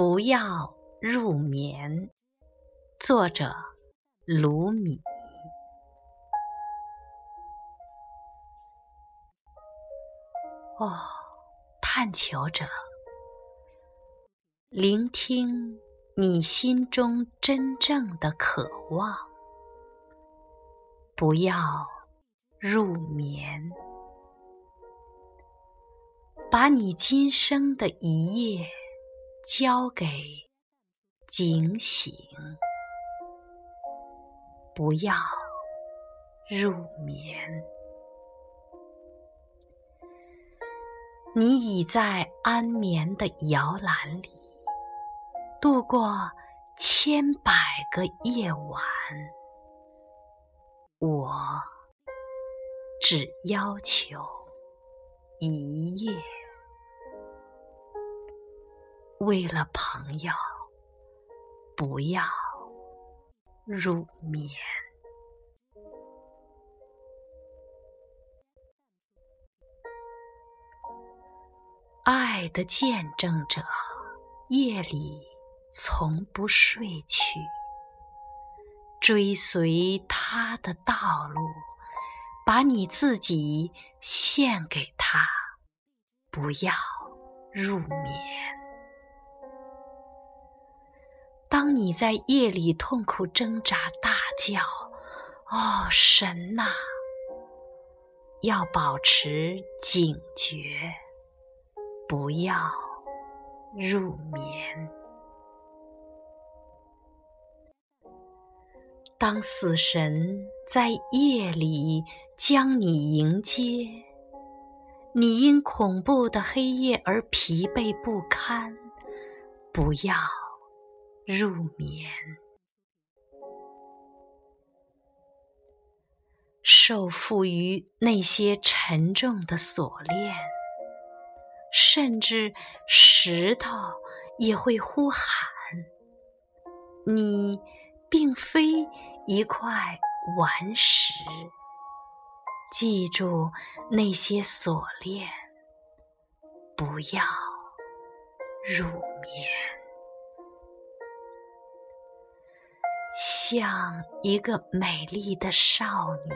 不要入眠。作者：卢米。哦，探求者，聆听你心中真正的渴望，不要入眠，把你今生的一夜交给警醒，不要入眠。你已在安眠的摇篮里度过千百个夜晚，我只要求一夜。为了朋友，不要入眠。爱的见证者，夜里从不睡去，追随他的道路，把你自己献给他，不要入眠。你在夜里痛苦挣扎、大叫“哦，神呐”，要保持警觉。不要入眠。当死神在夜里将你迎接，你因恐怖的黑夜而疲惫不堪，不要入眠。受缚于那些沉重的锁链。甚至石头也会呼喊：“你并非一块顽石。”记住那些锁链，不要入眠。像一个美丽的少女，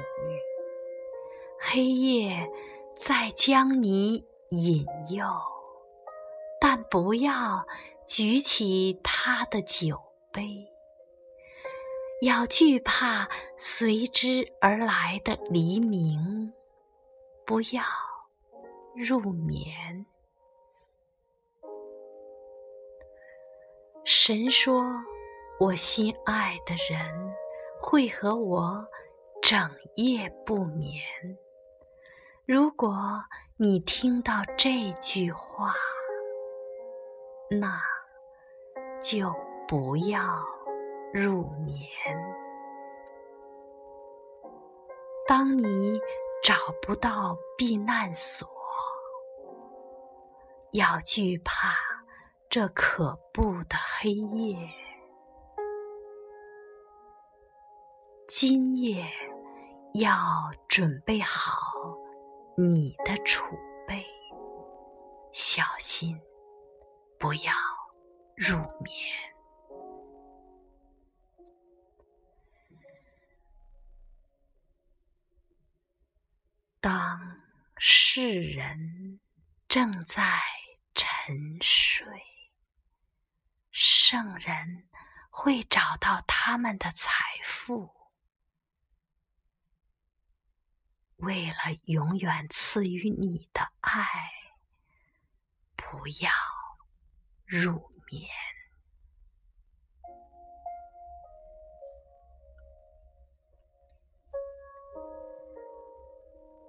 黑夜在将你。引诱，但不要举起他的酒杯。要惧怕随之而来的黎明，不要入眠。神说：“我心爱的人会和我整夜不眠。”如果你听到这句话，那就不要入眠。当你找不到避难所，要惧怕这可怖的黑夜。今夜要准备好。你的储备，小心，不要入眠。当世人正在沉睡，圣人会找到他们的财富。为了永远赐予你的爱，不要入眠。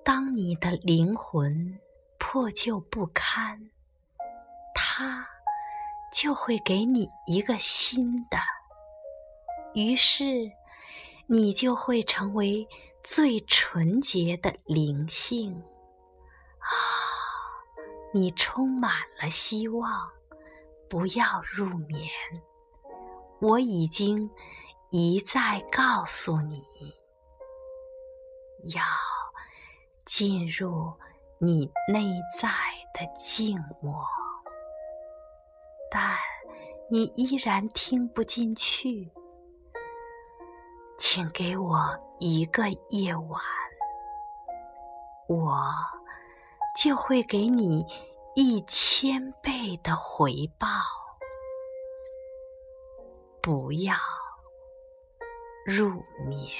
当你的灵魂破旧不堪，他就会给你一个新的，于是你就会成为。最纯洁的灵性啊！你充满了希望，不要入眠。我已经一再告诉你，要进入你内在的静默，但你依然听不进去，请给我一个夜晚，我就会给你一千倍的回报。不要入眠。